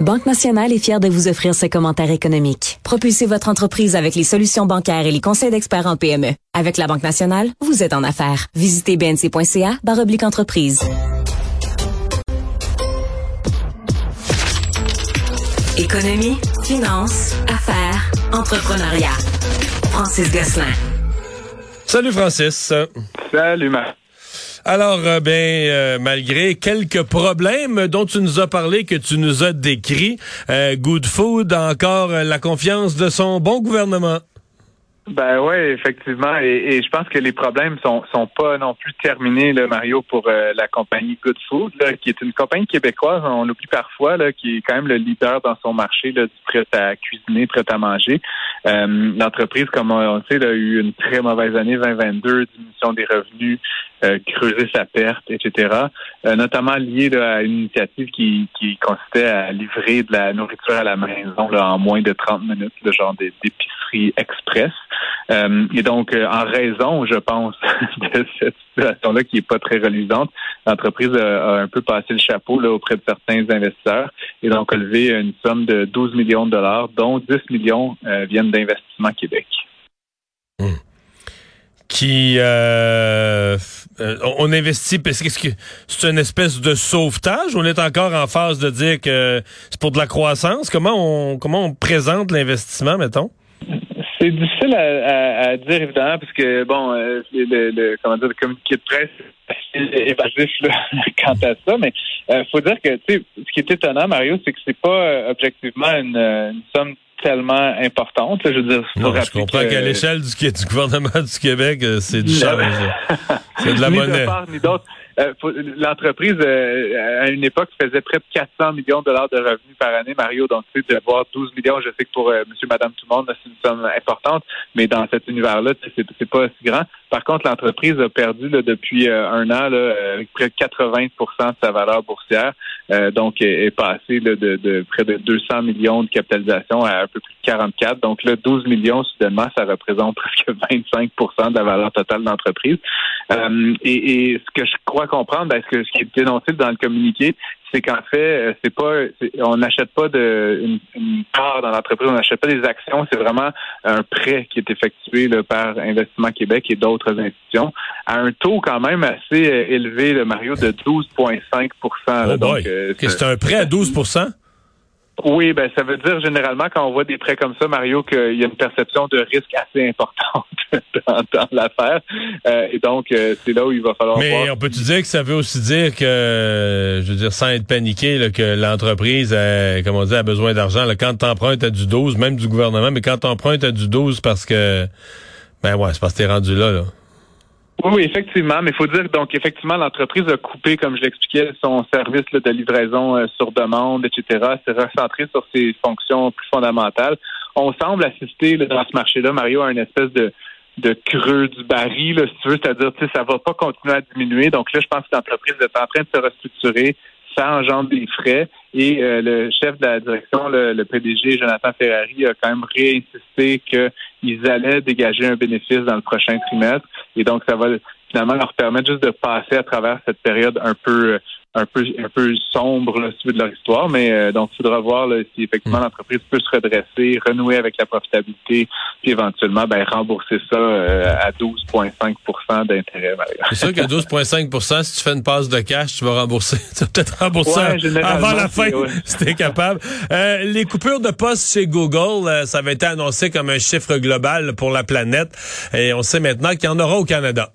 Banque Nationale est fière de vous offrir ce commentaire économique. Propulsez votre entreprise avec les solutions bancaires et les conseils d'experts en PME. Avec la Banque Nationale, vous êtes en affaires. Visitez bnc.ca oblique entreprise. Économie, finance, affaires, entrepreneuriat. Francis Gosselin. Salut Francis. Salut Marc. Alors, euh, ben, euh, malgré quelques problèmes dont tu nous as parlé, que tu nous as décrits, euh, Good Food a encore la confiance de son bon gouvernement. Ben oui, effectivement, et, je pense que les problèmes sont sont pas non plus terminés, là, Mario, pour la compagnie Good Food, qui est une compagnie québécoise, on l'oublie parfois, là, qui est quand même le leader dans son marché là, du prêt à cuisiner, prêt à manger. L'entreprise, comme on, le sait, a eu une très mauvaise année 2022, diminution des revenus, euh, creuser sa perte, etc. Euh, notamment lié à une initiative qui, qui consistait à livrer de la nourriture à la maison là, en moins de 30 minutes, le genre d'épicerie express. Euh, et donc, en raison, je pense, de cette situation-là qui est pas très reluisante, l'entreprise a, un peu passé le chapeau là, auprès de certains investisseurs et donc a levé une somme de 12 millions de dollars, dont 10 millions viennent d'Investissement Québec. Qui euh, euh, on investit parce que c'est une espèce de sauvetage. On est encore en phase de dire que c'est pour de la croissance. Comment on comment on présente l'investissement, mettons? C'est difficile à, dire évidemment parce que bon, euh, le, comment dire, le communiqué de presse est évasif quant à ça, mais il faut dire que ce qui est étonnant, Mario, c'est que c'est pas objectivement une, une somme tellement importante. Je veux dire, je comprends qu'à l'échelle du, du, gouvernement du Québec, euh, c'est du change. c'est de la monnaie. ni d'autre. Euh, l'entreprise, euh, à une époque, faisait près de 400 millions de dollars de revenus par année, Mario. Donc, tu sais, d'avoir 12 millions, je sais que pour monsieur, madame, tout le monde, c'est une somme importante, mais dans cet univers-là, c'est pas si grand. Par contre, l'entreprise a perdu depuis un an là, près de 80% de sa valeur boursière. donc, est, est passé de, de, près de 200 millions de capitalisation à un peu plus de 44. Donc, là, 12 millions, soudainement, ça représente presque 25% de la valeur totale de l'entreprise. et, et ce que je crois comprendre, ben, ce, qui est dénoncé dans le communiqué, c'est qu'en fait, euh, c'est pas, on n'achète pas de une, part dans l'entreprise, on n'achète pas des actions, c'est vraiment un prêt qui est effectué par Investissement Québec et d'autres institutions à un taux quand même assez euh, élevé, le Mario, de 12,5 oh euh, C'est un prêt à 12 oui, ben ça veut dire généralement quand on voit des prêts comme ça, Mario, qu'il y a une perception de risque assez importante dans, l'affaire. Euh, et donc, euh, c'est là où il va falloir. Mais on peut-tu dire que ça veut aussi dire que, je veux dire, sans être paniqué, que l'entreprise, comme on dit, a besoin d'argent. Quand tu empruntes à du 12, même du gouvernement, mais quand tu empruntes à du 12 parce que, ben ouais, c'est parce que t'es rendu là, là. Oui, effectivement, mais il faut dire donc effectivement l'entreprise a coupé, comme je l'expliquais, son service de livraison euh, sur demande, etc. C'est recentré sur ses fonctions plus fondamentales. On semble assister dans ce marché-là, Mario, à une espèce de de creux du baril, si tu veux, c'est-à-dire que ça va pas continuer à diminuer. Donc là, je pense que l'entreprise est en train de se restructurer, ça engendre des frais. Et euh, le chef de la direction, le, PDG, Jonathan Ferrari, a quand même réinsisté qu'ils allaient dégager un bénéfice dans le prochain trimestre. Et donc, ça va finalement leur permettre juste de passer à travers cette période un peu un peu un peu sombre là, de leur histoire, mais euh, donc il faudra voir si effectivement hmm. l'entreprise peut se redresser, renouer avec la profitabilité, puis éventuellement ben, rembourser ça euh, à 12,5% d'intérêt. C'est sûr qu'à 12,5% si tu fais une passe de cash, tu vas rembourser. Tu vas peut-être rembourser avant la fin si tu es capable. Euh, les coupures de poste chez Google, ça avait été annoncé comme un chiffre global pour la planète et on sait maintenant qu'il y en aura au Canada.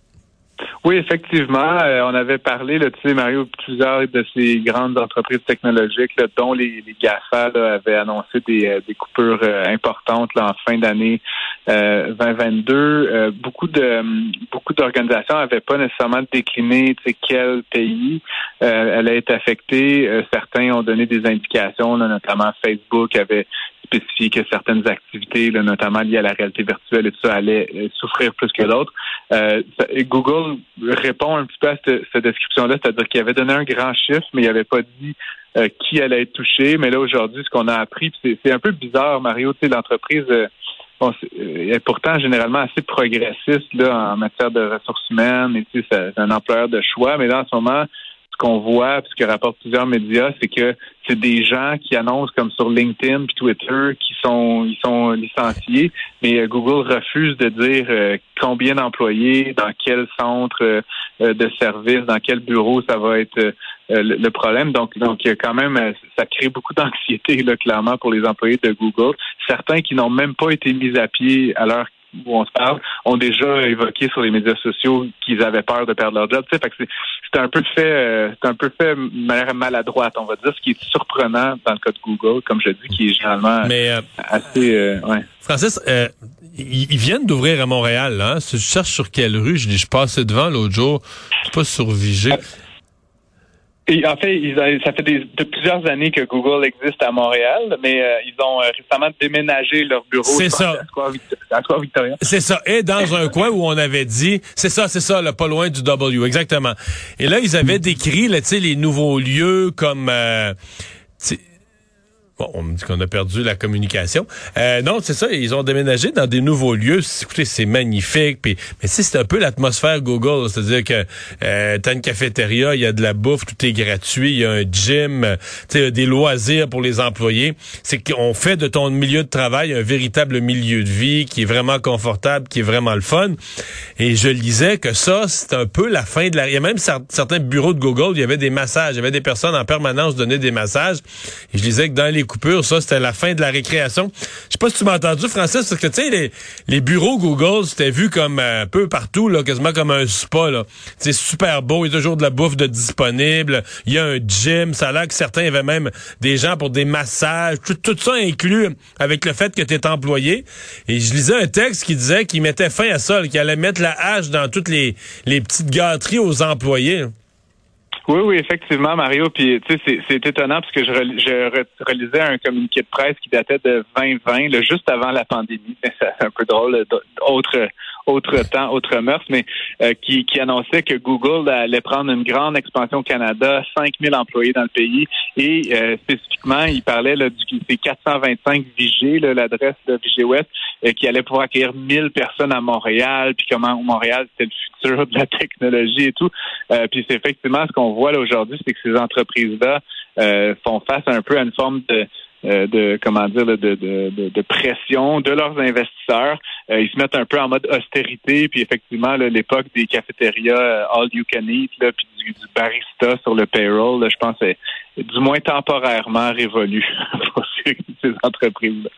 Oui, effectivement. Euh, on avait parlé, là, tu sais, Mario, plusieurs de ces grandes entreprises technologiques, dont les, les GAFA avaient annoncé des, euh, des coupures euh, importantes là, en fin d'année 2022. beaucoup de beaucoup d'organisations n'avaient pas nécessairement décliné quel pays elle a été affectée. certains ont donné des indications, notamment Facebook avait spécifié que certaines activités, notamment liées à la réalité virtuelle et tout ça, allaient souffrir plus que d'autres. Euh, Google répond un petit peu à cette, description-là, c'est-à-dire qu'il avait donné un grand chiffre, mais il n'avait pas dit euh, qui allait être touché. Mais là, aujourd'hui, ce qu'on a appris, c'est un peu bizarre, Mario, tu sais, l'entreprise euh, bon, est pourtant généralement assez progressiste là, en matière de ressources humaines, et tu sais, c'est un employeur de choix, mais là, en ce moment, ce qu'on voit, ce que rapportent plusieurs médias, c'est que c'est des gens qui annoncent comme sur LinkedIn puis Twitter qui sont ils sont licenciés, mais euh, Google refuse de dire euh, combien d'employés, dans quel centre euh, de service, dans quel bureau ça va être le, problème. Donc donc quand même ça crée beaucoup d'anxiété là clairement pour les employés de Google. Certains qui n'ont même pas été mis à pied à l'heure où on se parle ont déjà évoqué sur les médias sociaux qu'ils avaient peur de perdre leur job. Tu sais, c'est un peu fait, euh, c'est un peu fait de manière maladroite, on va dire, ce qui est surprenant dans le cas de Google, comme je dis, qui est généralement euh, assez. Euh, ouais. Francis, ils, viennent d'ouvrir à Montréal. Hein? Je cherche sur quelle rue? Je dis, je passais devant l'autre jour. Je pas sur Vigée. Et en fait, ils ça fait des, de plusieurs années que Google existe à Montréal, mais euh, ils ont euh, récemment déménagé leur bureau c'est ça. à Victoria. C'est ça. Et dans un coin où on avait dit, c'est ça, c'est ça, là, pas loin du W, exactement. Et là, ils avaient décrit, là, les nouveaux lieux comme... Euh, Bon, on me dit qu'on a perdu la communication. Euh, non, c'est ça. Ils ont déménagé dans des nouveaux lieux. Écoutez, c'est magnifique. Mais si c'est un peu l'atmosphère Google, c'est-à-dire que euh, t'as une cafétéria, il y a de la bouffe, tout est gratuit, il y a un gym, euh, tu des loisirs pour les employés. C'est qu'on fait de ton milieu de travail un véritable milieu de vie qui est vraiment confortable, qui est vraiment le fun. Et je lisais que ça, c'est un peu la fin de la. Il y a même certains bureaux de Google, il y avait des massages, il y avait des personnes en permanence donner des massages. Et je lisais que dans les coupures, ça, c'était la fin de la récréation. Je sais pas si tu m'as entendu, Francis, parce que, tu sais, les, les bureaux Google, c'était vu comme euh, un peu partout, là, quasiment comme un spa. C'est super beau, il y a toujours de la bouffe de disponible, il y a un gym, ça a l'air que certains avaient même des gens pour des massages, tout, ça inclus avec le fait que tu es employé. Et je lisais un texte qui disait qu'il mettait fin à ça, qu'il allait mettre la hache dans toutes les, les petites gâteries aux employés. Oui, oui, effectivement, Mario. Puis, tu sais, c'est étonnant parce que je, je relisais un communiqué de presse qui datait de 2020, là, juste avant la pandémie. C'est un peu drôle. Autre, autre temps, autre mœurs, mais euh, qui, qui annonçait que Google allait prendre une grande expansion au Canada, 5000 employés dans le pays, et euh, spécifiquement, il parlait là, du c'est 425 Vigé, l'adresse de Vigé West, euh, qui allait pouvoir accueillir 1000 personnes à Montréal, puis comment Montréal c'était le futur de la technologie et tout. puis c'est effectivement ce qu'on voit là aujourd'hui, c'est que ces entreprises-là font face un peu à une forme de euh, de comment dire de, de, pression de leurs investisseurs. Euh, ils se mettent un peu en mode austérité, puis effectivement, l'époque des cafétérias euh, all you can eat, là, puis du, barista sur le payroll, je pense c'est du moins temporairement révolu pour ces, entreprises-là.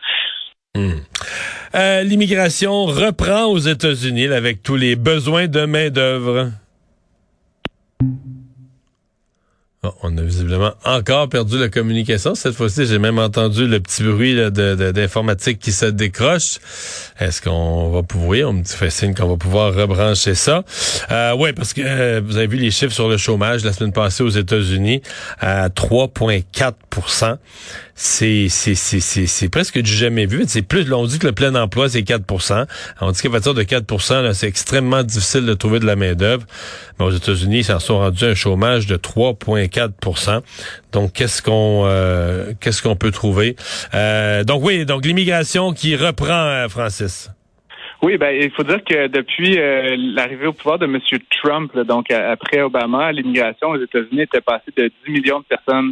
Hmm. L'immigration reprend aux États-Unis avec tous les besoins de main-d'œuvre. On a visiblement encore perdu la communication. Cette fois-ci, j'ai même entendu le petit bruit d'informatique qui se décroche. Est-ce qu'on va pouvoir, on me fait signe qu'on va pouvoir rebrancher ça? Euh, oui, parce que euh, vous avez vu les chiffres sur le chômage la semaine passée aux États-Unis à 3,4 c'est c'est c'est presque du jamais vu. C'est plus on dit que le plein emploi c'est 4% On dit qu'à partir de 4% c'est extrêmement difficile de trouver de la main d'œuvre. Mais aux États-Unis, ils s'en sont rendus un chômage de 3,4% Donc qu'est-ce qu'on euh, qu'est-ce qu'on peut trouver? Euh, Donc oui, donc l'immigration qui reprend euh, Francis. Oui, ben il faut dire que depuis l'arrivée au pouvoir de M. Trump, donc après Obama, l'immigration aux États-Unis était passée de 10 millions de personnes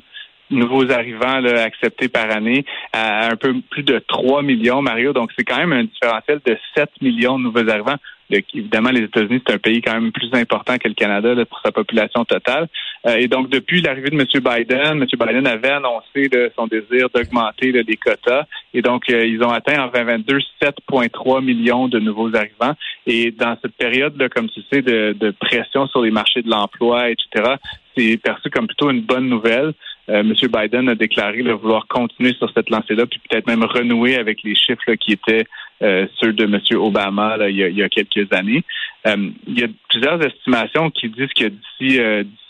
nouveaux arrivants là, acceptés par année à un peu plus de 3 millions, Mario. Donc, c'est quand même un différentiel de 7 millions de nouveaux arrivants. évidemment, les États-Unis, c'est un pays quand même plus important que le Canada pour sa population totale. Euh, et donc, depuis l'arrivée de M. Biden, M. Biden avait annoncé son désir d'augmenter les quotas. Et donc, euh, ils ont atteint en 2022 7,3 millions de nouveaux arrivants. Et dans cette période, là, comme tu sais, de, de pression sur les marchés de l'emploi, etc., c'est perçu comme plutôt une bonne nouvelle. Euh, M. Biden a déclaré vouloir continuer sur cette lancée-là, puis peut-être même renouer avec les chiffres qui étaient euh, ceux de M. Obama il, y a, quelques années. Euh, il y a plusieurs estimations qui disent que d'ici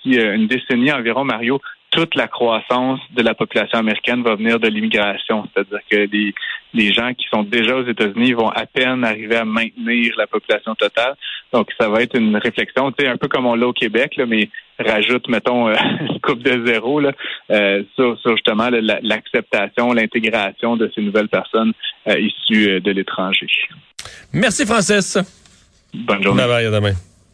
une décennie environ, Mario, toute la croissance de la population américaine va venir de l'immigration. C'est-à-dire que les, les gens qui sont déjà aux États-Unis vont à peine arriver à maintenir la population totale. Donc, ça va être une réflexion, tu sais, un peu comme on l'a au Québec, là, mais rajoute, mettons, euh, une coupe de zéro là, euh, sur, justement l'acceptation, l'intégration de ces nouvelles personnes euh, issues de l'étranger. Merci, Francis. Bonne journée. Bye bye, à demain.